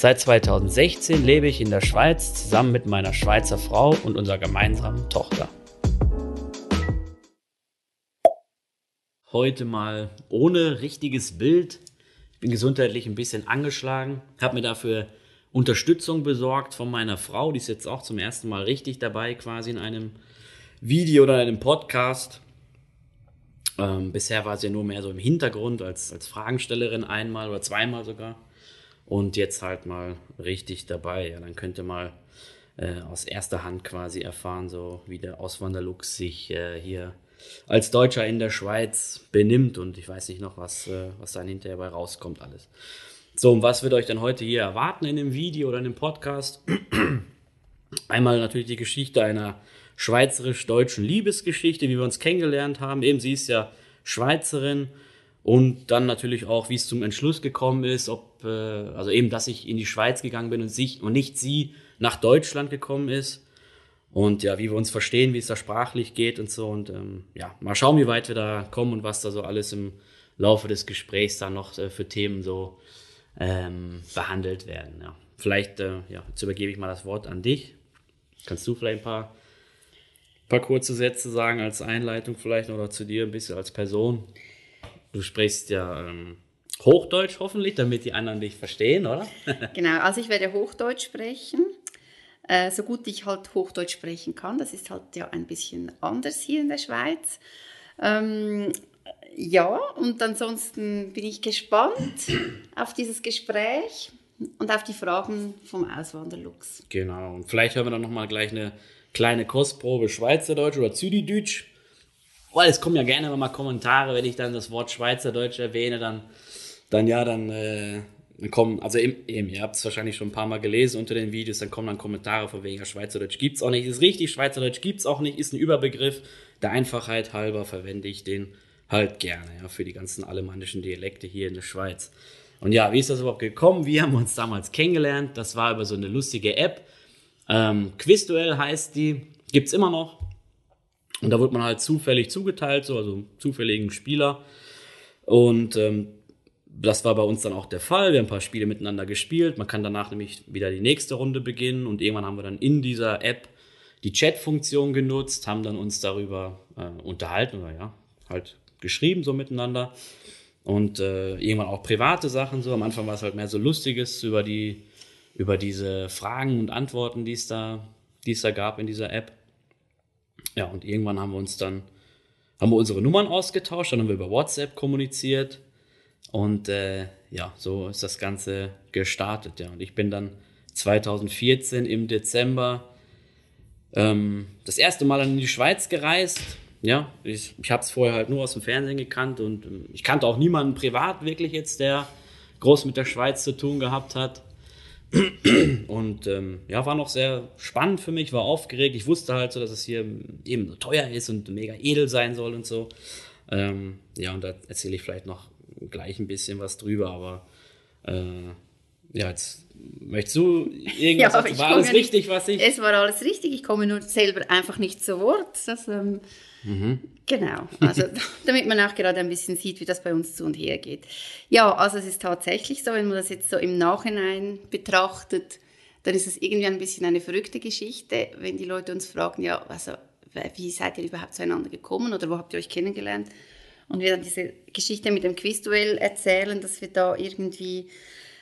Seit 2016 lebe ich in der Schweiz zusammen mit meiner Schweizer Frau und unserer gemeinsamen Tochter. Heute mal ohne richtiges Bild. Ich bin gesundheitlich ein bisschen angeschlagen, habe mir dafür Unterstützung besorgt von meiner Frau. Die ist jetzt auch zum ersten Mal richtig dabei, quasi in einem Video oder einem Podcast. Ähm, bisher war sie ja nur mehr so im Hintergrund als, als Fragenstellerin einmal oder zweimal sogar. Und jetzt halt mal richtig dabei. Ja, dann könnt ihr mal äh, aus erster Hand quasi erfahren, so wie der Auswanderlux sich äh, hier als Deutscher in der Schweiz benimmt. Und ich weiß nicht noch, was, äh, was dann hinterher bei rauskommt alles. So, und was wird euch dann heute hier erwarten in dem Video oder in dem Podcast? Einmal natürlich die Geschichte einer schweizerisch-deutschen Liebesgeschichte, wie wir uns kennengelernt haben. Eben sie ist ja Schweizerin und dann natürlich auch, wie es zum Entschluss gekommen ist, ob, äh, also eben, dass ich in die Schweiz gegangen bin und, sich, und nicht sie nach Deutschland gekommen ist. Und ja, wie wir uns verstehen, wie es da sprachlich geht und so. Und ähm, ja, mal schauen, wie weit wir da kommen und was da so alles im Laufe des Gesprächs dann noch äh, für Themen so ähm, behandelt werden. Ja. Vielleicht, äh, ja, jetzt übergebe ich mal das Wort an dich. Kannst du vielleicht ein paar paar kurze Sätze sagen als Einleitung vielleicht oder zu dir ein bisschen als Person. Du sprichst ja ähm, Hochdeutsch hoffentlich, damit die anderen dich verstehen, oder? genau, also ich werde Hochdeutsch sprechen, äh, so gut ich halt Hochdeutsch sprechen kann. Das ist halt ja ein bisschen anders hier in der Schweiz. Ähm, ja, und ansonsten bin ich gespannt auf dieses Gespräch und auf die Fragen vom Auswanderlux. Genau, und vielleicht hören wir dann nochmal gleich eine kleine Kostprobe Schweizerdeutsch oder Züdideutsch. Weil es kommen ja gerne mal Kommentare, wenn ich dann das Wort Schweizerdeutsch erwähne, dann, dann ja, dann, äh, dann kommen, also eben, ihr habt es wahrscheinlich schon ein paar Mal gelesen unter den Videos, dann kommen dann Kommentare von wegen, ja, Schweizerdeutsch gibt es auch nicht, ist richtig, Schweizerdeutsch gibt es auch nicht, ist ein Überbegriff. Der Einfachheit halber verwende ich den halt gerne, ja, für die ganzen alemannischen Dialekte hier in der Schweiz. Und ja, wie ist das überhaupt gekommen? Wir haben uns damals kennengelernt. Das war über so eine lustige App. Ähm, Quizduell heißt die, gibt's immer noch. Und da wird man halt zufällig zugeteilt, so, also zufälligen Spieler. Und ähm, das war bei uns dann auch der Fall. Wir haben ein paar Spiele miteinander gespielt. Man kann danach nämlich wieder die nächste Runde beginnen. Und irgendwann haben wir dann in dieser App die Chat-Funktion genutzt, haben dann uns darüber äh, unterhalten oder ja, halt geschrieben so miteinander. Und äh, irgendwann auch private Sachen so. Am Anfang war es halt mehr so Lustiges über die über diese Fragen und Antworten, die es da, die es da gab in dieser App. Ja, und irgendwann haben wir uns dann, haben wir unsere Nummern ausgetauscht, dann haben wir über WhatsApp kommuniziert und äh, ja, so ist das Ganze gestartet. Ja, und ich bin dann 2014 im Dezember ähm, das erste Mal in die Schweiz gereist. Ja, ich, ich habe es vorher halt nur aus dem Fernsehen gekannt und ähm, ich kannte auch niemanden privat wirklich jetzt, der groß mit der Schweiz zu tun gehabt hat. Und ähm, ja, war noch sehr spannend für mich, war aufgeregt. Ich wusste halt so, dass es hier eben so teuer ist und mega edel sein soll und so. Ähm, ja, und da erzähle ich vielleicht noch gleich ein bisschen was drüber, aber äh, ja, jetzt möchtest du irgendwas, ja, war alles richtig, was ich... Es war alles richtig, ich komme nur selber einfach nicht zu Wort. Das, ähm, Mhm. Genau, also damit man auch gerade ein bisschen sieht, wie das bei uns zu und her geht. Ja, also es ist tatsächlich so, wenn man das jetzt so im Nachhinein betrachtet, dann ist es irgendwie ein bisschen eine verrückte Geschichte, wenn die Leute uns fragen, ja, also wie seid ihr überhaupt zueinander gekommen oder wo habt ihr euch kennengelernt? Und wir dann diese Geschichte mit dem Quizduell erzählen, dass wir da irgendwie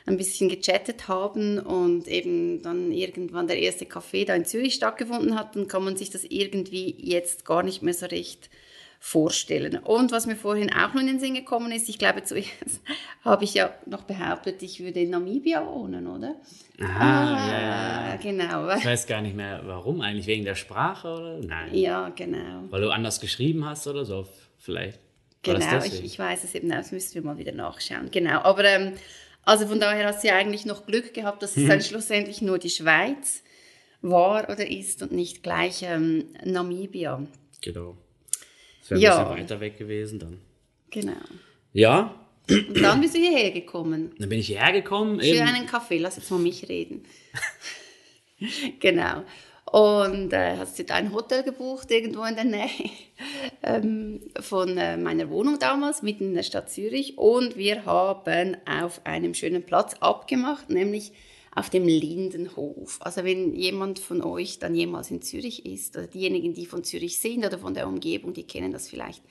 ein bisschen gechattet haben und eben dann irgendwann der erste Café da in Zürich stattgefunden hat, dann kann man sich das irgendwie jetzt gar nicht mehr so recht vorstellen. Und was mir vorhin auch noch in den Sinn gekommen ist, ich glaube zuerst habe ich ja noch behauptet, ich würde in Namibia wohnen, oder? Aha, ah, ja, ja. genau. Ich weiß gar nicht mehr, warum eigentlich, wegen der Sprache oder? Nein. Ja, genau. Weil du anders geschrieben hast oder so, vielleicht. Genau, ich, ich, weiß es eben, das müssten wir mal wieder nachschauen. Genau, aber ähm, also von daher hast du ja eigentlich noch Glück gehabt, dass es mhm. dann schlussendlich nur die Schweiz war oder ist und nicht gleich ähm, Namibia. Genau. Das wäre ja. ein bisschen weiter weg gewesen dann. Genau. Ja. Und dann bist du hierher gekommen. Dann bin ich hierher gekommen. Für eben. einen Kaffee, lass jetzt mal mich reden. genau. Und äh, hast du ein Hotel gebucht irgendwo in der Nähe ähm, von äh, meiner Wohnung damals, mitten in der Stadt Zürich. Und wir haben auf einem schönen Platz abgemacht, nämlich auf dem Lindenhof. Also wenn jemand von euch dann jemals in Zürich ist, oder diejenigen, die von Zürich sind oder von der Umgebung, die kennen das vielleicht.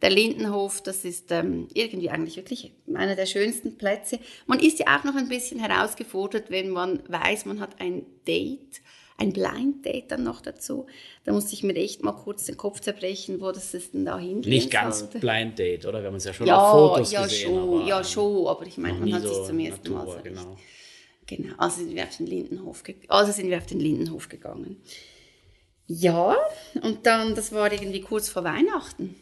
Der Lindenhof, das ist ähm, irgendwie eigentlich wirklich einer der schönsten Plätze. Man ist ja auch noch ein bisschen herausgefordert, wenn man weiß, man hat ein Date, ein Blind Date dann noch dazu. Da musste ich mir echt mal kurz den Kopf zerbrechen, wo das ist denn da hingehen Nicht ganz sollte. Blind Date, oder? Wir haben es ja schon ja, auf Fotos ja, gesehen. Schon, aber, ja, schon, aber ich meine, man hat so sich zum ersten Natur, Mal so genau. Genau, also sind wir auf den Lindenhof, also sind wir auf den Lindenhof gegangen. Ja, und dann, das war irgendwie kurz vor Weihnachten.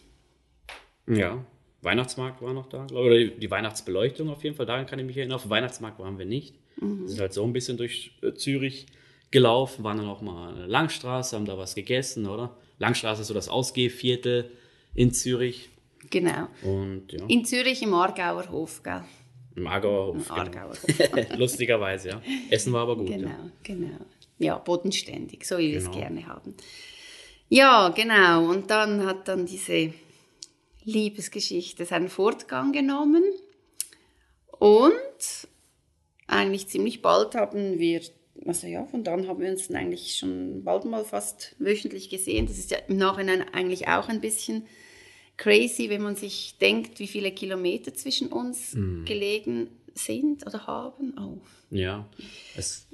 Ja, Weihnachtsmarkt war noch da, oder die Weihnachtsbeleuchtung auf jeden Fall, daran kann ich mich erinnern. Auf Weihnachtsmarkt waren wir nicht. Mhm. Wir sind halt so ein bisschen durch äh, Zürich gelaufen, waren dann auch mal an der Langstraße, haben da was gegessen, oder? Langstraße ist so das Ausgehviertel in Zürich. Genau. Und, ja. In Zürich im Aargauer Hof, gell? Im Aargauer Hof. Im Aargauer Hof. Lustigerweise, ja. Essen war aber gut. Genau, ja. genau. Ja, bodenständig, so wie wir genau. es gerne haben. Ja, genau. Und dann hat dann diese Liebesgeschichte seinen Fortgang genommen. Und eigentlich ziemlich bald haben wir, also ja, von dann haben wir uns dann eigentlich schon bald mal fast wöchentlich gesehen. Das ist ja im Nachhinein eigentlich auch ein bisschen crazy, wenn man sich denkt, wie viele Kilometer zwischen uns mm. gelegen sind oder haben. Oh. Ja, es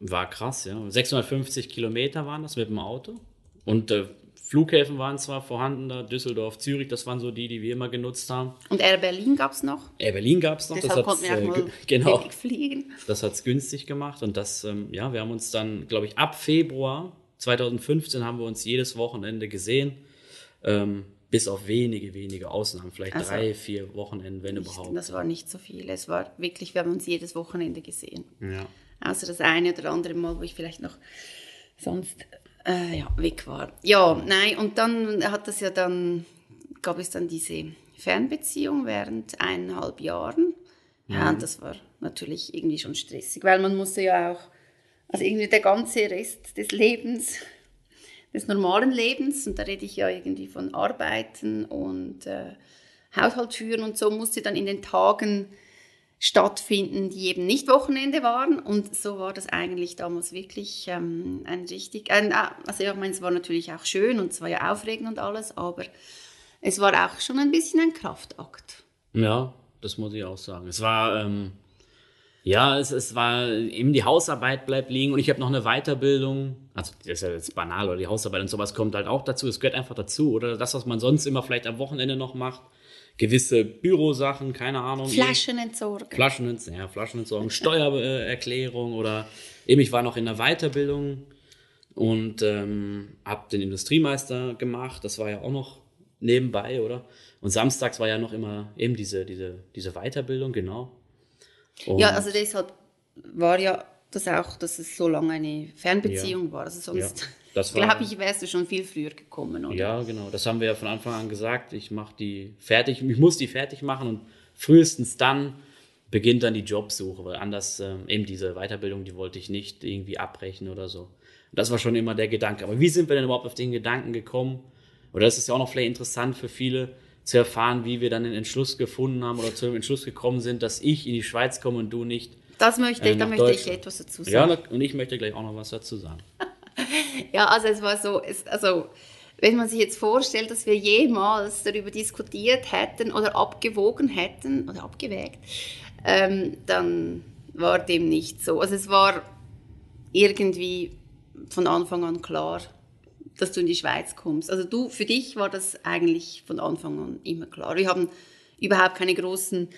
war krass, ja. 650 Kilometer waren das mit dem Auto. Und äh, Flughäfen waren zwar vorhanden, da Düsseldorf, Zürich, das waren so die, die wir immer genutzt haben. Und Air Berlin gab es noch? Air Berlin gab es noch. Deshalb das konnten wir auch äh, genau, fliegen. Das hat es günstig gemacht und das, ähm, ja, wir haben uns dann, glaube ich, ab Februar 2015 haben wir uns jedes Wochenende gesehen. Ähm, bis auf wenige, wenige Ausnahmen, vielleicht also, drei, vier Wochenenden, wenn nicht, überhaupt. Das war nicht so viel. Es war wirklich, wir haben uns jedes Wochenende gesehen. Ja. Außer das eine oder andere Mal, wo ich vielleicht noch sonst äh, ja, weg war. Ja, nein, und dann hat es ja dann, gab es dann diese Fernbeziehung während eineinhalb Jahren. Ja, mhm. und das war natürlich irgendwie schon stressig, weil man musste ja auch, also irgendwie der ganze Rest des Lebens des normalen Lebens, und da rede ich ja irgendwie von Arbeiten und äh, Haushalt führen und so, musste dann in den Tagen stattfinden, die eben nicht Wochenende waren. Und so war das eigentlich damals wirklich ähm, ein richtig, ein, ah, also ich meine, es war natürlich auch schön und es war ja aufregend und alles, aber es war auch schon ein bisschen ein Kraftakt. Ja, das muss ich auch sagen. Es war, ähm, ja, es, es war eben die Hausarbeit bleibt liegen und ich habe noch eine Weiterbildung. Also das ist ja jetzt banal, oder die Hausarbeit und sowas kommt halt auch dazu. Es gehört einfach dazu. Oder das, was man sonst immer vielleicht am Wochenende noch macht. Gewisse Bürosachen, keine Ahnung. Flaschen entsorgen. Flaschen, ja, Flaschen entsorgen, Steuererklärung oder eben ich war noch in der Weiterbildung und ähm, habe den Industriemeister gemacht. Das war ja auch noch nebenbei, oder? Und samstags war ja noch immer eben diese, diese, diese Weiterbildung, genau. Und ja, also deshalb war ja das auch, dass es so lange eine Fernbeziehung ja. war. Also sonst, ja, glaube ich, wärst du schon viel früher gekommen, oder? Ja, genau. Das haben wir ja von Anfang an gesagt. Ich mache die fertig, ich muss die fertig machen und frühestens dann beginnt dann die Jobsuche, weil anders ähm, eben diese Weiterbildung, die wollte ich nicht irgendwie abbrechen oder so. das war schon immer der Gedanke. Aber wie sind wir denn überhaupt auf den Gedanken gekommen? Oder das ist ja auch noch vielleicht interessant für viele, zu erfahren, wie wir dann den Entschluss gefunden haben oder zu dem Entschluss gekommen sind, dass ich in die Schweiz komme und du nicht. Das möchte ich, äh, da möchte ich etwas dazu sagen. Ja, und ich möchte gleich auch noch was dazu sagen. ja, also es war so, es, also wenn man sich jetzt vorstellt, dass wir jemals darüber diskutiert hätten oder abgewogen hätten oder abgewägt, ähm, dann war dem nicht so. Also es war irgendwie von Anfang an klar, dass du in die Schweiz kommst. Also du, für dich war das eigentlich von Anfang an immer klar. Wir haben überhaupt keine großen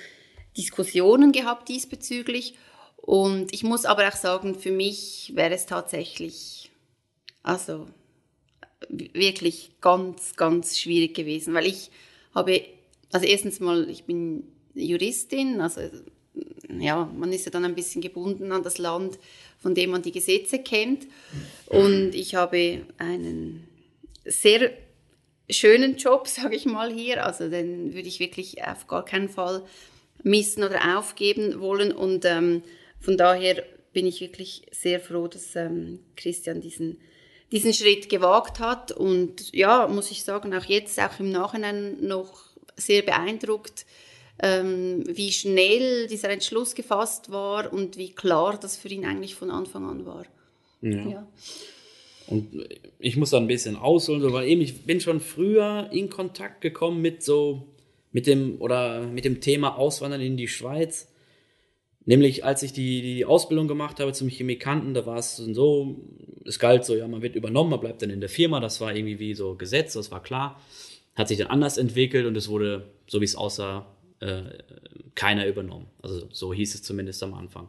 Diskussionen gehabt diesbezüglich. Und ich muss aber auch sagen, für mich wäre es tatsächlich, also wirklich ganz, ganz schwierig gewesen, weil ich habe, also erstens mal, ich bin Juristin, also ja, man ist ja dann ein bisschen gebunden an das Land, von dem man die Gesetze kennt. Und ich habe einen sehr schönen Job, sage ich mal hier. Also den würde ich wirklich auf gar keinen Fall missen oder aufgeben wollen. Und ähm, von daher bin ich wirklich sehr froh, dass ähm, Christian diesen, diesen Schritt gewagt hat. Und ja, muss ich sagen, auch jetzt, auch im Nachhinein noch sehr beeindruckt, ähm, wie schnell dieser Entschluss gefasst war und wie klar das für ihn eigentlich von Anfang an war. Ja. ja. Und ich muss da ein bisschen ausholen, weil eben ich bin schon früher in Kontakt gekommen mit so, mit dem, oder mit dem Thema Auswandern in die Schweiz. Nämlich, als ich die, die Ausbildung gemacht habe zum Chemikanten, da war es so, es galt so, ja, man wird übernommen, man bleibt dann in der Firma, das war irgendwie wie so Gesetz, das war klar. Hat sich dann anders entwickelt und es wurde, so wie es aussah, äh, keiner übernommen. Also so hieß es zumindest am Anfang.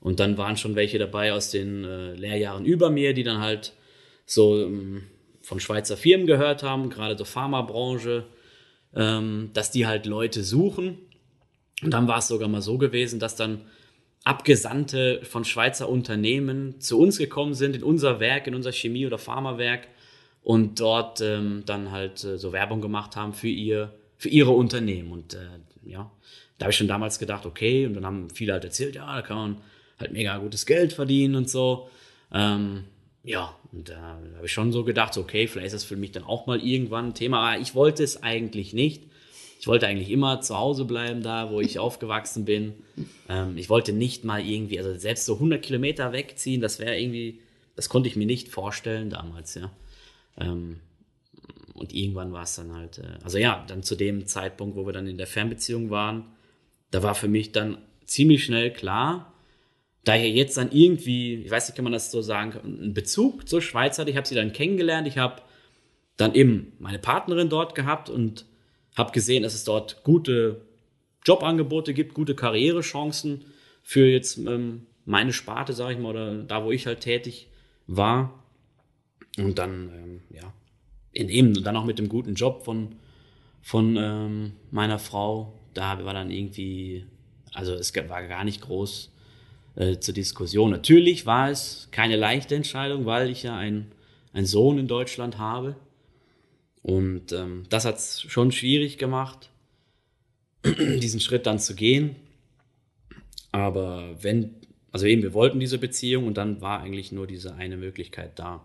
Und dann waren schon welche dabei aus den äh, Lehrjahren über mir, die dann halt so ähm, von Schweizer Firmen gehört haben, gerade so Pharmabranche, ähm, dass die halt Leute suchen. Und dann war es sogar mal so gewesen, dass dann Abgesandte von Schweizer Unternehmen zu uns gekommen sind, in unser Werk, in unser Chemie- oder Pharmawerk und dort ähm, dann halt äh, so Werbung gemacht haben für ihr, für ihre Unternehmen. Und äh, ja, da habe ich schon damals gedacht, okay, und dann haben viele halt erzählt, ja, da kann man halt mega gutes Geld verdienen und so. Ähm, ja, und da habe ich schon so gedacht, okay, vielleicht ist das für mich dann auch mal irgendwann ein Thema. Aber ich wollte es eigentlich nicht. Ich wollte eigentlich immer zu Hause bleiben, da wo ich aufgewachsen bin. Ähm, ich wollte nicht mal irgendwie, also selbst so 100 Kilometer wegziehen, das wäre irgendwie, das konnte ich mir nicht vorstellen damals, ja. Ähm, und irgendwann war es dann halt, äh, also ja, dann zu dem Zeitpunkt, wo wir dann in der Fernbeziehung waren, da war für mich dann ziemlich schnell klar, da ich jetzt dann irgendwie, ich weiß nicht, kann man das so sagen, einen Bezug zur Schweiz hatte. Ich habe sie dann kennengelernt. Ich habe dann eben meine Partnerin dort gehabt und habe gesehen, dass es dort gute Jobangebote gibt, gute Karrierechancen für jetzt ähm, meine Sparte, sage ich mal, oder da, wo ich halt tätig war. Und dann, ähm, ja, in eben dann auch mit dem guten Job von, von ähm, meiner Frau, da war dann irgendwie, also es war gar nicht groß äh, zur Diskussion. Natürlich war es keine leichte Entscheidung, weil ich ja einen Sohn in Deutschland habe. Und ähm, das hat es schon schwierig gemacht, diesen Schritt dann zu gehen. Aber wenn, also eben, wir wollten diese Beziehung und dann war eigentlich nur diese eine Möglichkeit da.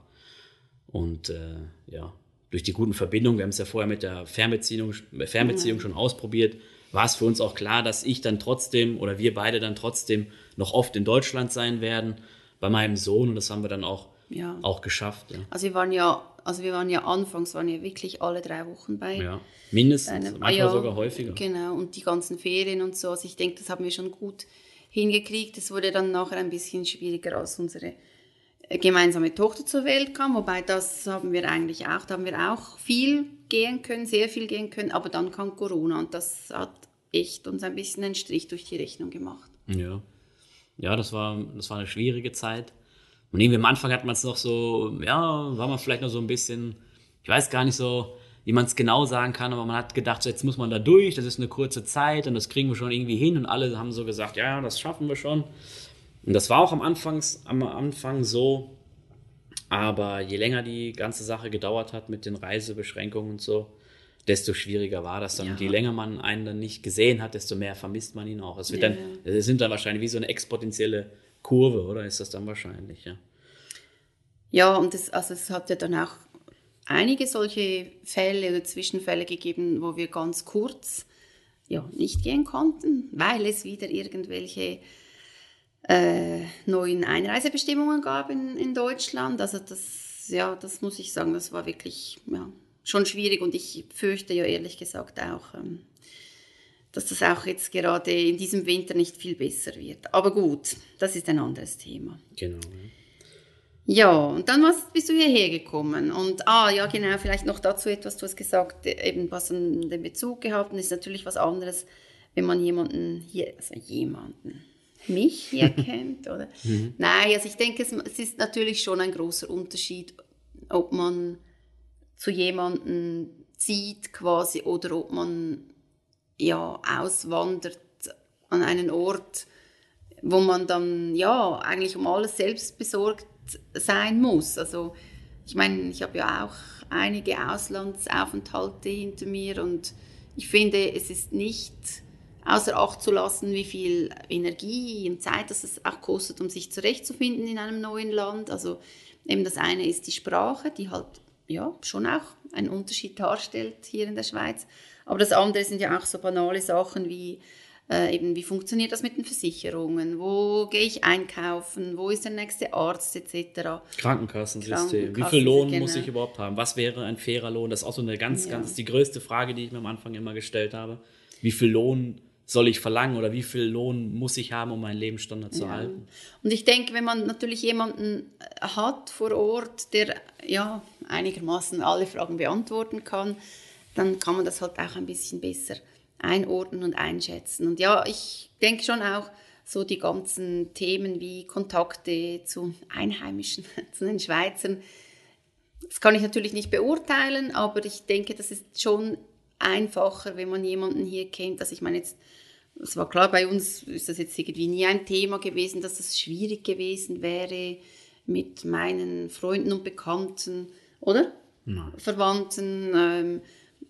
Und äh, ja, durch die guten Verbindungen, wir haben es ja vorher mit der Fernbeziehung, Fernbeziehung mhm. schon ausprobiert, war es für uns auch klar, dass ich dann trotzdem oder wir beide dann trotzdem noch oft in Deutschland sein werden bei meinem Sohn und das haben wir dann auch, ja. auch geschafft. Ja. Also wir waren ja, also wir waren ja anfangs waren ja wirklich alle drei Wochen bei. Ja, mindestens, einem, manchmal ja, sogar häufiger. Genau und die ganzen Ferien und so. Also ich denke, das haben wir schon gut hingekriegt. Es wurde dann nachher ein bisschen schwieriger, als unsere gemeinsame Tochter zur Welt kam, wobei das haben wir eigentlich auch, da haben wir auch viel gehen können, sehr viel gehen können, aber dann kam Corona und das hat echt uns ein bisschen einen Strich durch die Rechnung gemacht. Ja, ja das, war, das war eine schwierige Zeit. Und irgendwie am Anfang hat man es noch so, ja, war man vielleicht noch so ein bisschen, ich weiß gar nicht so, wie man es genau sagen kann, aber man hat gedacht, so, jetzt muss man da durch, das ist eine kurze Zeit und das kriegen wir schon irgendwie hin und alle haben so gesagt, ja, das schaffen wir schon. Und das war auch am, Anfangs, am Anfang so, aber je länger die ganze Sache gedauert hat mit den Reisebeschränkungen und so, desto schwieriger war das dann. Ja. Und je länger man einen dann nicht gesehen hat, desto mehr vermisst man ihn auch. Es wird ja. dann, es sind dann wahrscheinlich wie so eine exponentielle Kurve, oder ist das dann wahrscheinlich, ja? Ja, und das, also es hat ja dann auch einige solche Fälle oder Zwischenfälle gegeben, wo wir ganz kurz ja, nicht gehen konnten, weil es wieder irgendwelche äh, neuen Einreisebestimmungen gab in, in Deutschland. Also das, ja, das muss ich sagen, das war wirklich ja, schon schwierig und ich fürchte ja ehrlich gesagt auch, ähm, dass das auch jetzt gerade in diesem Winter nicht viel besser wird. Aber gut, das ist ein anderes Thema. Genau. Ja, und dann was, bist du hierher gekommen. Und, ah, ja, genau, vielleicht noch dazu etwas, du hast gesagt, eben was an den Bezug gehabt, und ist natürlich was anderes, wenn man jemanden hier, also jemanden, mich hier kennt. Oder? Mhm. Nein, also ich denke, es, es, ist natürlich schon ein großer Unterschied, ob man zu jemandem zieht quasi oder ob man ja auswandert an einen Ort, wo man dann ja eigentlich um alles selbst besorgt sein muss. Also ich meine, ich habe ja auch einige Auslandsaufenthalte hinter mir und ich finde, es ist nicht außer Acht zu lassen, wie viel Energie und Zeit das es auch kostet, um sich zurechtzufinden in einem neuen Land. Also eben das eine ist die Sprache, die halt ja schon auch einen Unterschied darstellt hier in der Schweiz. Aber das andere sind ja auch so banale Sachen wie äh, eben, wie funktioniert das mit den Versicherungen? Wo gehe ich einkaufen? Wo ist der nächste Arzt etc.? Krankenkassensystem. Wie viel Lohn genau. muss ich überhaupt haben? Was wäre ein fairer Lohn? Das ist auch so eine ganz, ja. ganz die größte Frage, die ich mir am Anfang immer gestellt habe. Wie viel Lohn soll ich verlangen oder wie viel Lohn muss ich haben, um meinen Lebensstandard zu ja. halten? Und ich denke, wenn man natürlich jemanden hat vor Ort, der ja einigermaßen alle Fragen beantworten kann, dann kann man das halt auch ein bisschen besser einordnen und einschätzen. Und ja, ich denke schon auch so die ganzen Themen wie Kontakte zu Einheimischen, zu den Schweizern. Das kann ich natürlich nicht beurteilen, aber ich denke, das ist schon einfacher, wenn man jemanden hier kennt. Also ich meine jetzt, es war klar, bei uns ist das jetzt irgendwie nie ein Thema gewesen, dass es schwierig gewesen wäre mit meinen Freunden und Bekannten, oder? Nein. Verwandten. Ähm,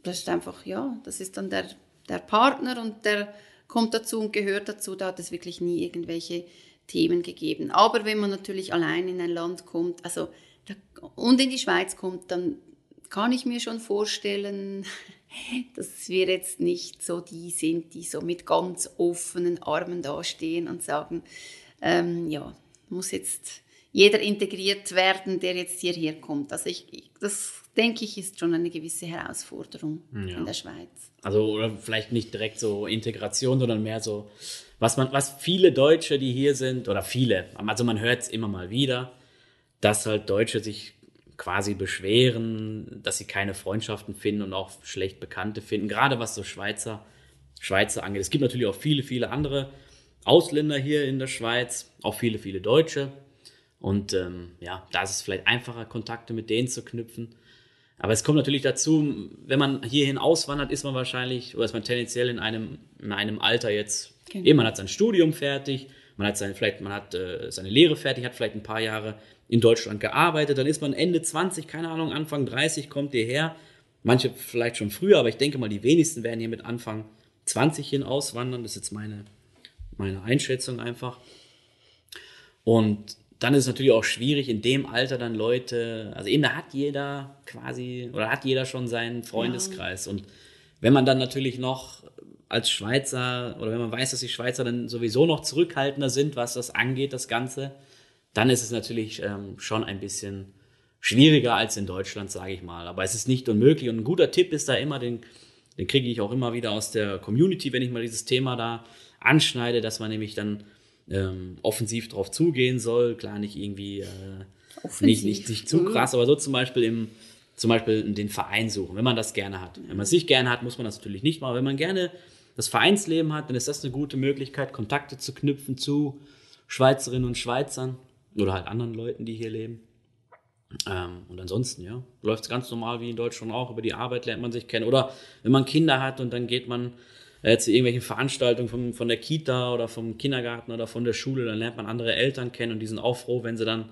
das ist einfach, ja, das ist dann der der Partner und der kommt dazu und gehört dazu. Da hat es wirklich nie irgendwelche Themen gegeben. Aber wenn man natürlich allein in ein Land kommt, also da, und in die Schweiz kommt, dann kann ich mir schon vorstellen, dass wir jetzt nicht so die sind, die so mit ganz offenen Armen dastehen und sagen, ähm, ja, muss jetzt jeder integriert werden, der jetzt hierher kommt. Also ich, das denke ich, ist schon eine gewisse Herausforderung ja. in der Schweiz. Also oder vielleicht nicht direkt so Integration, sondern mehr so, was man, was viele Deutsche, die hier sind, oder viele, also man hört es immer mal wieder, dass halt Deutsche sich quasi beschweren, dass sie keine Freundschaften finden und auch schlecht Bekannte finden, gerade was so Schweizer, Schweizer angeht. Es gibt natürlich auch viele, viele andere Ausländer hier in der Schweiz, auch viele, viele Deutsche. Und ähm, ja, da ist es vielleicht einfacher, Kontakte mit denen zu knüpfen. Aber es kommt natürlich dazu, wenn man hierhin auswandert, ist man wahrscheinlich, oder ist man tendenziell in einem, in einem Alter jetzt, genau. eben man hat sein Studium fertig, man hat, sein, vielleicht, man hat äh, seine Lehre fertig, hat vielleicht ein paar Jahre in Deutschland gearbeitet, dann ist man Ende 20, keine Ahnung, Anfang 30 kommt hierher. Manche vielleicht schon früher, aber ich denke mal, die wenigsten werden hier mit Anfang 20 hin auswandern. Das ist jetzt meine, meine Einschätzung einfach. Und dann ist es natürlich auch schwierig, in dem Alter dann Leute, also eben da hat jeder quasi, oder hat jeder schon seinen Freundeskreis. Ja. Und wenn man dann natürlich noch als Schweizer, oder wenn man weiß, dass die Schweizer dann sowieso noch zurückhaltender sind, was das angeht, das Ganze, dann ist es natürlich ähm, schon ein bisschen schwieriger als in Deutschland, sage ich mal. Aber es ist nicht unmöglich. Und ein guter Tipp ist da immer, den, den kriege ich auch immer wieder aus der Community, wenn ich mal dieses Thema da anschneide, dass man nämlich dann ähm, offensiv drauf zugehen soll. Klar, nicht irgendwie äh, nicht, nicht, nicht zu mhm. krass, aber so zum Beispiel im zum Beispiel den Verein suchen, wenn man das gerne hat. Wenn man es nicht gerne hat, muss man das natürlich nicht machen. Wenn man gerne das Vereinsleben hat, dann ist das eine gute Möglichkeit, Kontakte zu knüpfen zu Schweizerinnen und Schweizern oder halt anderen Leuten, die hier leben. Ähm, und ansonsten, ja, läuft es ganz normal wie in Deutschland auch. Über die Arbeit lernt man sich kennen. Oder wenn man Kinder hat und dann geht man äh, zu irgendwelchen Veranstaltungen von, von der Kita oder vom Kindergarten oder von der Schule, dann lernt man andere Eltern kennen und die sind auch froh, wenn sie dann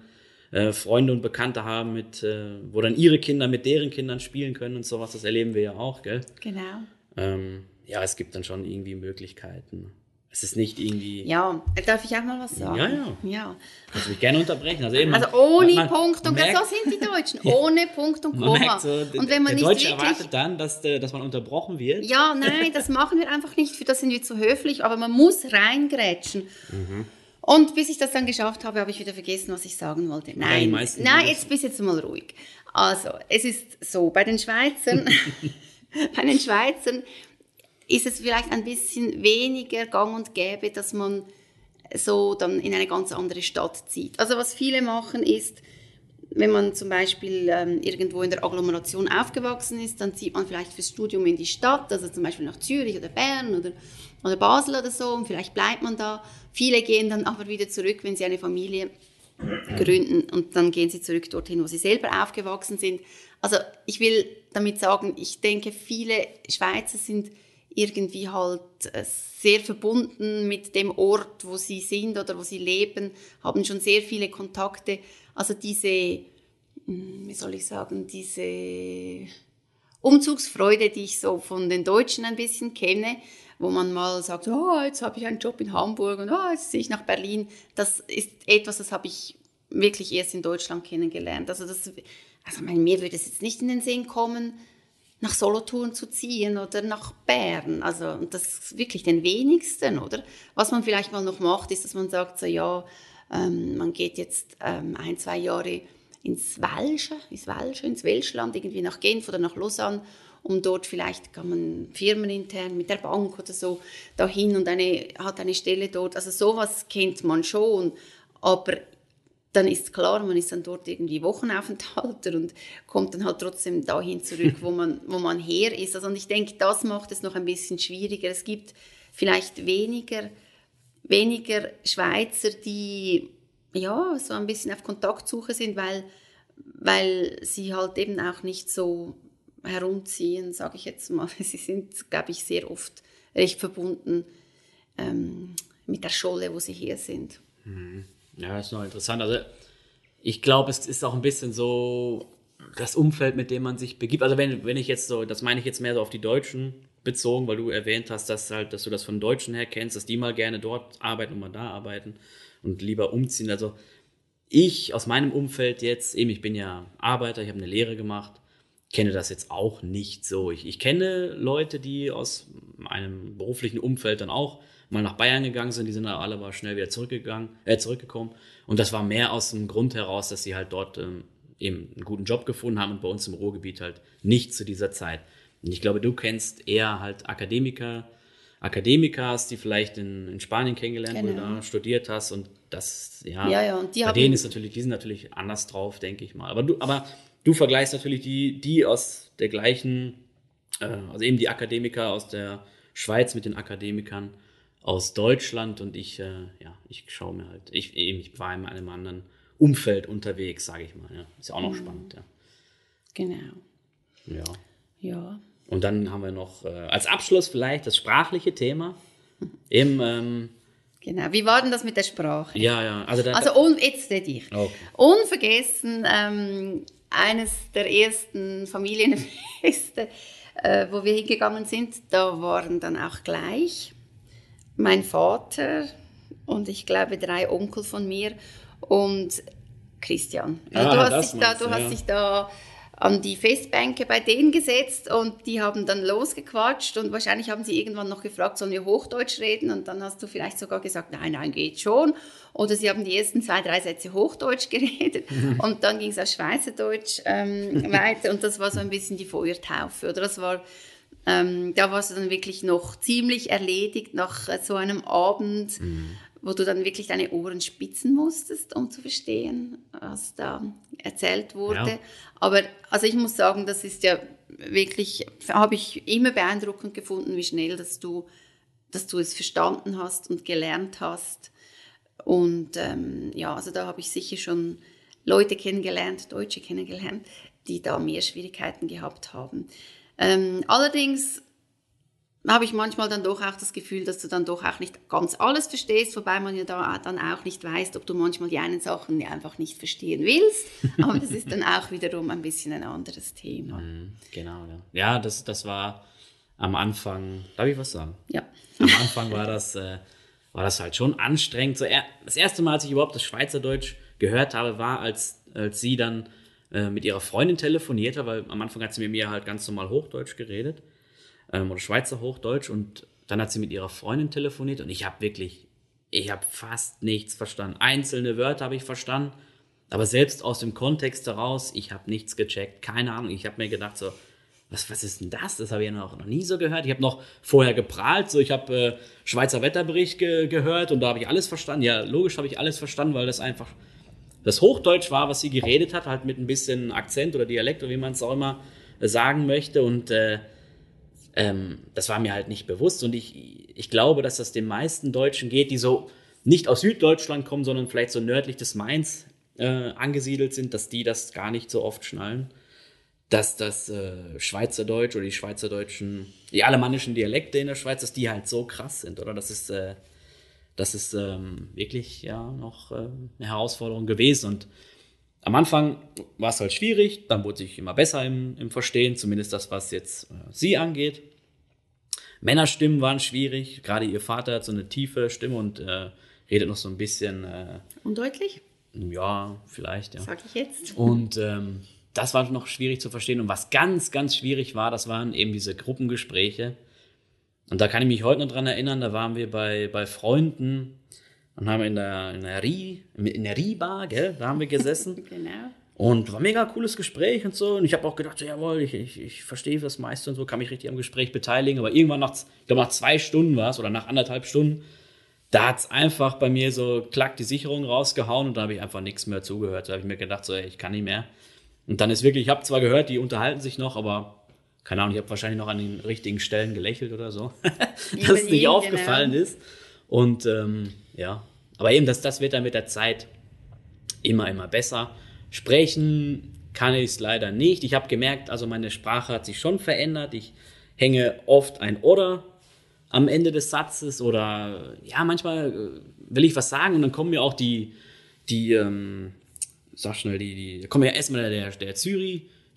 äh, Freunde und Bekannte haben, mit, äh, wo dann ihre Kinder mit deren Kindern spielen können und sowas. Das erleben wir ja auch, gell? Genau. Ähm, ja, es gibt dann schon irgendwie Möglichkeiten. Es ist nicht irgendwie. Ja, darf ich auch mal was sagen? Ja, ja. ja. Kannst mich gerne unterbrechen. Also, eben, also ohne man, Punkt und merkt, so sind die Deutschen. Ohne Punkt und Komma. So, und wenn man der nicht Deutsche wirklich, erwartet dann, dass, dass man unterbrochen wird. Ja, nein, das machen wir einfach nicht. Für das sind wir zu höflich. Aber man muss reingrätschen. Mhm. Und bis ich das dann geschafft habe, habe ich wieder vergessen, was ich sagen wollte. Nein, ja, nein, jetzt bist jetzt mal ruhig. Also, es ist so, bei den Schweizern, bei den Schweizern ist es vielleicht ein bisschen weniger gang und gäbe, dass man so dann in eine ganz andere Stadt zieht. Also was viele machen ist, wenn man zum Beispiel ähm, irgendwo in der Agglomeration aufgewachsen ist, dann zieht man vielleicht fürs Studium in die Stadt, also zum Beispiel nach Zürich oder Bern oder, oder Basel oder so und vielleicht bleibt man da. Viele gehen dann aber wieder zurück, wenn sie eine Familie gründen und dann gehen sie zurück dorthin, wo sie selber aufgewachsen sind. Also ich will damit sagen, ich denke, viele Schweizer sind irgendwie halt äh, sehr verbunden mit dem Ort, wo sie sind oder wo sie leben, haben schon sehr viele Kontakte. Also diese, hm, wie soll ich sagen, diese Umzugsfreude, die ich so von den Deutschen ein bisschen kenne, wo man mal sagt, oh, jetzt habe ich einen Job in Hamburg und oh, jetzt ziehe ich nach Berlin. Das ist etwas, das habe ich wirklich erst in Deutschland kennengelernt. Also, das, also mir würde es jetzt nicht in den Sinn kommen, nach Solothurn zu ziehen oder nach Bern. Also das ist wirklich den wenigsten, oder? Was man vielleicht mal noch macht, ist, dass man sagt, so ja, ähm, man geht jetzt ähm, ein, zwei Jahre ins Welsche, ins Welsche, ins Welschland, irgendwie nach Genf oder nach Lausanne, um dort vielleicht kann man firmenintern mit der Bank oder so dahin und eine, hat eine Stelle dort. Also sowas kennt man schon, aber dann ist klar, man ist dann dort irgendwie Wochenaufenthalter und kommt dann halt trotzdem dahin zurück, wo man, wo man her ist. Also, und ich denke, das macht es noch ein bisschen schwieriger. Es gibt vielleicht weniger, weniger Schweizer, die ja, so ein bisschen auf Kontaktsuche sind, weil, weil sie halt eben auch nicht so herumziehen, sage ich jetzt mal. Sie sind, glaube ich, sehr oft recht verbunden ähm, mit der Scholle, wo sie hier sind. Mhm. Ja, ist noch interessant. Also ich glaube, es ist auch ein bisschen so das Umfeld, mit dem man sich begibt. Also wenn, wenn ich jetzt so, das meine ich jetzt mehr so auf die Deutschen bezogen, weil du erwähnt hast, dass halt, dass du das von Deutschen her kennst, dass die mal gerne dort arbeiten und mal da arbeiten und lieber umziehen. Also ich aus meinem Umfeld jetzt, eben ich bin ja Arbeiter, ich habe eine Lehre gemacht, kenne das jetzt auch nicht so. Ich, ich kenne Leute, die aus einem beruflichen Umfeld dann auch mal nach Bayern gegangen sind, die sind dann alle aber schnell wieder zurückgegangen, äh, zurückgekommen. Und das war mehr aus dem Grund heraus, dass sie halt dort ähm, eben einen guten Job gefunden haben und bei uns im Ruhrgebiet halt nicht zu dieser Zeit. Und ich glaube, du kennst eher halt Akademiker, Akademiker hast, die vielleicht in, in Spanien kennengelernt genau. oder studiert hast und das, ja, ja, ja. Und die bei denen ist natürlich, die sind natürlich anders drauf, denke ich mal. Aber du, aber du vergleichst natürlich die, die aus der gleichen, äh, also eben die Akademiker aus der Schweiz mit den Akademikern aus Deutschland und ich, äh, ja, ich schaue mir halt, ich, ich war in einem anderen Umfeld unterwegs, sage ich mal. Ja. Ist ja auch noch mhm. spannend, ja. Genau. Ja. Ja. Und dann haben wir noch äh, als Abschluss vielleicht das sprachliche Thema. Im, ähm, genau. Wie war denn das mit der Sprache? Ja, ja. Also, da, also un, jetzt rede ich. Okay. Unvergessen, ähm, eines der ersten Familienfeste, äh, wo wir hingegangen sind, da waren dann auch gleich mein Vater und ich glaube drei Onkel von mir und Christian. Also ah, du hast, dich da, du ja. hast dich da an die Festbänke bei denen gesetzt und die haben dann losgequatscht und wahrscheinlich haben sie irgendwann noch gefragt, sollen wir Hochdeutsch reden? Und dann hast du vielleicht sogar gesagt, nein, nein, geht schon. Oder sie haben die ersten zwei, drei Sätze Hochdeutsch geredet und dann ging es auf Schweizerdeutsch ähm, weiter und das war so ein bisschen die Feuertaufe. Oder das war ähm, da warst du dann wirklich noch ziemlich erledigt nach äh, so einem Abend, mhm. wo du dann wirklich deine Ohren spitzen musstest, um zu verstehen, was da erzählt wurde. Ja. Aber also ich muss sagen, das ist ja wirklich, habe ich immer beeindruckend gefunden, wie schnell, dass du, dass du es verstanden hast und gelernt hast. Und ähm, ja, also da habe ich sicher schon Leute kennengelernt, Deutsche kennengelernt, die da mehr Schwierigkeiten gehabt haben. Ähm, allerdings habe ich manchmal dann doch auch das Gefühl, dass du dann doch auch nicht ganz alles verstehst, wobei man ja da dann auch nicht weiß, ob du manchmal die einen Sachen einfach nicht verstehen willst. Aber das ist dann auch wiederum ein bisschen ein anderes Thema. Mhm, genau, ja. Ja, das, das war am Anfang, darf ich was sagen? Ja. Am Anfang war das, äh, war das halt schon anstrengend. So, das erste Mal, als ich überhaupt das Schweizerdeutsch gehört habe, war, als, als sie dann äh, mit ihrer Freundin telefonierte, weil am Anfang hat sie mit mir halt ganz normal Hochdeutsch geredet ähm, oder Schweizer Hochdeutsch und dann hat sie mit ihrer Freundin telefoniert und ich habe wirklich, ich habe fast nichts verstanden. Einzelne Wörter habe ich verstanden, aber selbst aus dem Kontext heraus, ich habe nichts gecheckt, keine Ahnung. Ich habe mir gedacht so, was, was ist denn das? Das habe ich ja noch, noch nie so gehört. Ich habe noch vorher geprahlt, so ich habe äh, Schweizer Wetterbericht ge gehört und da habe ich alles verstanden. Ja, logisch habe ich alles verstanden, weil das einfach das Hochdeutsch war, was sie geredet hat, halt mit ein bisschen Akzent oder Dialekt oder wie man es auch immer äh, sagen möchte. Und äh, ähm, das war mir halt nicht bewusst. Und ich, ich glaube, dass das den meisten Deutschen geht, die so nicht aus Süddeutschland kommen, sondern vielleicht so nördlich des Mainz äh, angesiedelt sind, dass die das gar nicht so oft schnallen. dass das äh, Schweizerdeutsch oder die schweizerdeutschen, die alemannischen Dialekte in der Schweiz, dass die halt so krass sind, oder? Das ist, äh, das ist ähm, wirklich ja noch äh, eine Herausforderung gewesen. Und am Anfang war es halt schwierig, dann wurde ich immer besser im, im Verstehen, zumindest das, was jetzt äh, sie angeht. Männerstimmen waren schwierig, gerade ihr Vater hat so eine tiefe Stimme und äh, redet noch so ein bisschen. Äh, Undeutlich? Ja, vielleicht, ja. Sag ich jetzt. Und ähm, das war noch schwierig zu verstehen. Und was ganz, ganz schwierig war, das waren eben diese Gruppengespräche. Und da kann ich mich heute noch dran erinnern, da waren wir bei, bei Freunden und haben in der, in der Rie, in der Rie-Bar, gell, da haben wir gesessen. genau. Und war mega cooles Gespräch und so. Und ich habe auch gedacht, so, jawohl, ich, ich, ich verstehe das meiste und so, kann mich richtig am Gespräch beteiligen. Aber irgendwann nach, ich glaube, nach zwei Stunden war es oder nach anderthalb Stunden, da hat es einfach bei mir so klack die Sicherung rausgehauen und da habe ich einfach nichts mehr zugehört. Da habe ich mir gedacht, so, ey, ich kann nicht mehr. Und dann ist wirklich, ich habe zwar gehört, die unterhalten sich noch, aber keine Ahnung, ich habe wahrscheinlich noch an den richtigen Stellen gelächelt oder so, dass es nicht aufgefallen genau. ist. Und ähm, ja, aber eben, das, das wird dann mit der Zeit immer, immer besser. Sprechen kann ich es leider nicht. Ich habe gemerkt, also meine Sprache hat sich schon verändert. Ich hänge oft ein oder am Ende des Satzes oder ja, manchmal äh, will ich was sagen und dann kommen mir auch die, die ähm, sag schnell, die, die, da kommt ja erstmal der, der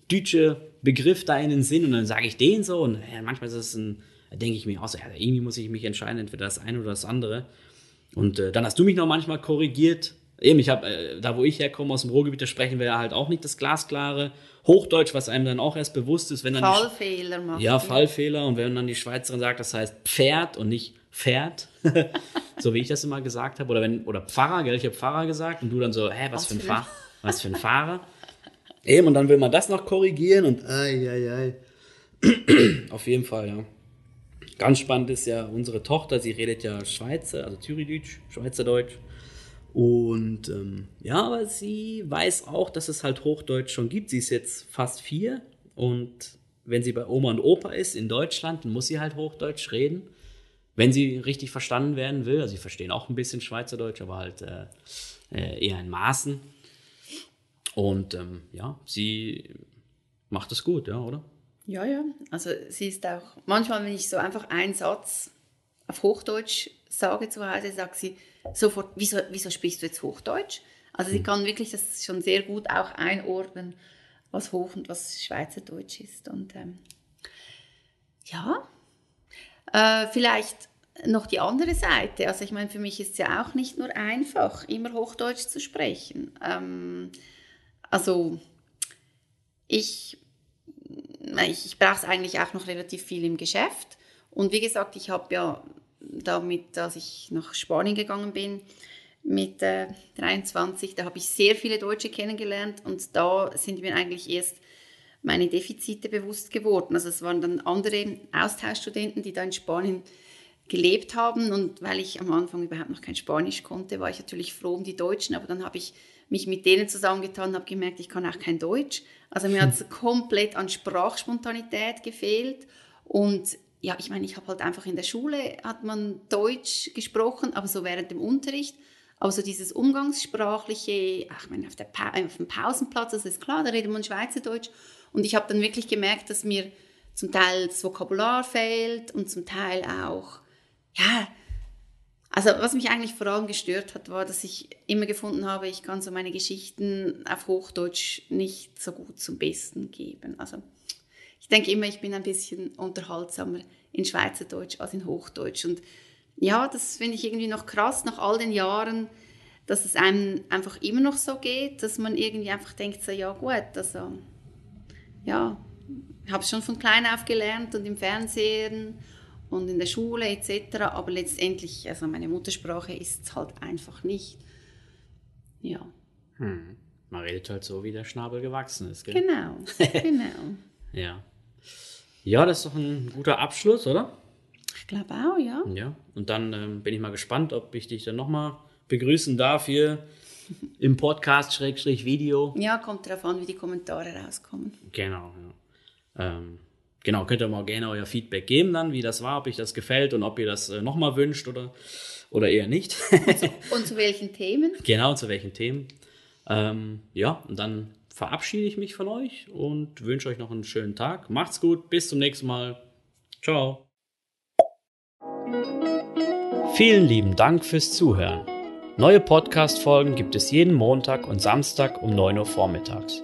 Zürich-Deutsche Begriff da in den Sinn und dann sage ich den so und ja, manchmal ist es ein, denke ich mir auch so, ja, irgendwie muss ich mich entscheiden, entweder das eine oder das andere. Und äh, dann hast du mich noch manchmal korrigiert. Eben, ich habe, äh, da wo ich herkomme, aus dem Ruhrgebiet, da sprechen wir ja halt auch nicht das glasklare Hochdeutsch, was einem dann auch erst bewusst ist, wenn dann. Fallfehler macht. Ja, Fallfehler. Und wenn dann die Schweizerin sagt, das heißt Pferd und nicht Pferd, so wie ich das immer gesagt habe, oder wenn, oder Pfarrer, gell, ich habe Pfarrer gesagt und du dann so, hä, was, was für ein Pfarrer? Was für ein Fahrer. Eben, und dann will man das noch korrigieren und ai, ai, ai. Auf jeden Fall, ja. Ganz spannend ist ja unsere Tochter, sie redet ja Schweizer, also Thürideutsch, Schweizerdeutsch. Und ähm, ja, aber sie weiß auch, dass es halt Hochdeutsch schon gibt. Sie ist jetzt fast vier und wenn sie bei Oma und Opa ist in Deutschland, dann muss sie halt Hochdeutsch reden. Wenn sie richtig verstanden werden will, also sie verstehen auch ein bisschen Schweizerdeutsch, aber halt äh, äh eher in Maßen. Und ähm, ja, sie macht es gut, ja, oder? Ja, ja. Also sie ist auch, manchmal, wenn ich so einfach einen Satz auf Hochdeutsch sage zu Hause, sagt sie sofort, wieso, wieso sprichst du jetzt Hochdeutsch? Also sie hm. kann wirklich das schon sehr gut auch einordnen, was Hoch- und was Schweizerdeutsch ist. Und ähm, ja, äh, vielleicht noch die andere Seite. Also ich meine, für mich ist es ja auch nicht nur einfach, immer Hochdeutsch zu sprechen. Ähm, also ich, ich, ich brauche es eigentlich auch noch relativ viel im Geschäft. Und wie gesagt, ich habe ja damit, als ich nach Spanien gegangen bin, mit äh, 23, da habe ich sehr viele Deutsche kennengelernt und da sind mir eigentlich erst meine Defizite bewusst geworden. Also es waren dann andere Austauschstudenten, die da in Spanien gelebt haben und weil ich am Anfang überhaupt noch kein Spanisch konnte, war ich natürlich froh um die Deutschen, aber dann habe ich mich mit denen zusammengetan und habe gemerkt, ich kann auch kein Deutsch. Also mir hat es komplett an Sprachspontanität gefehlt und ja, ich meine, ich habe halt einfach in der Schule hat man Deutsch gesprochen, aber so während dem Unterricht. Aber so dieses umgangssprachliche, ach, ich meine, auf, pa auf dem Pausenplatz, das ist klar, da redet man Schweizerdeutsch. Und ich habe dann wirklich gemerkt, dass mir zum Teil das Vokabular fehlt und zum Teil auch, ja, also was mich eigentlich vor allem gestört hat, war, dass ich immer gefunden habe, ich kann so meine Geschichten auf Hochdeutsch nicht so gut zum Besten geben. Also ich denke immer, ich bin ein bisschen unterhaltsamer in Schweizerdeutsch als in Hochdeutsch. Und ja, das finde ich irgendwie noch krass nach all den Jahren, dass es einem einfach immer noch so geht, dass man irgendwie einfach denkt, so ja gut, also ja, ich habe es schon von klein auf gelernt und im Fernsehen und in der Schule etc. Aber letztendlich, also meine Muttersprache ist es halt einfach nicht. Ja. Hm. Man redet halt so, wie der Schnabel gewachsen ist. Gell? Genau, genau. ja. Ja, das ist doch ein guter Abschluss, oder? Ich glaube auch, ja. Ja, und dann ähm, bin ich mal gespannt, ob ich dich dann nochmal begrüßen darf hier im Podcast-Video. Ja, kommt darauf an, wie die Kommentare rauskommen. Genau, ja. Ähm, genau, könnt ihr mal gerne euer Feedback geben dann, wie das war, ob euch das gefällt und ob ihr das äh, nochmal wünscht oder, oder eher nicht. und, zu, welchen Themen? Genau, zu welchen Themen. Ähm, ja, und dann verabschiede ich mich von euch und wünsche euch noch einen schönen Tag. Macht's gut, bis zum nächsten Mal. Ciao. Vielen lieben Dank fürs Zuhören. Neue Podcast-Folgen gibt es jeden Montag und Samstag um 9 Uhr vormittags.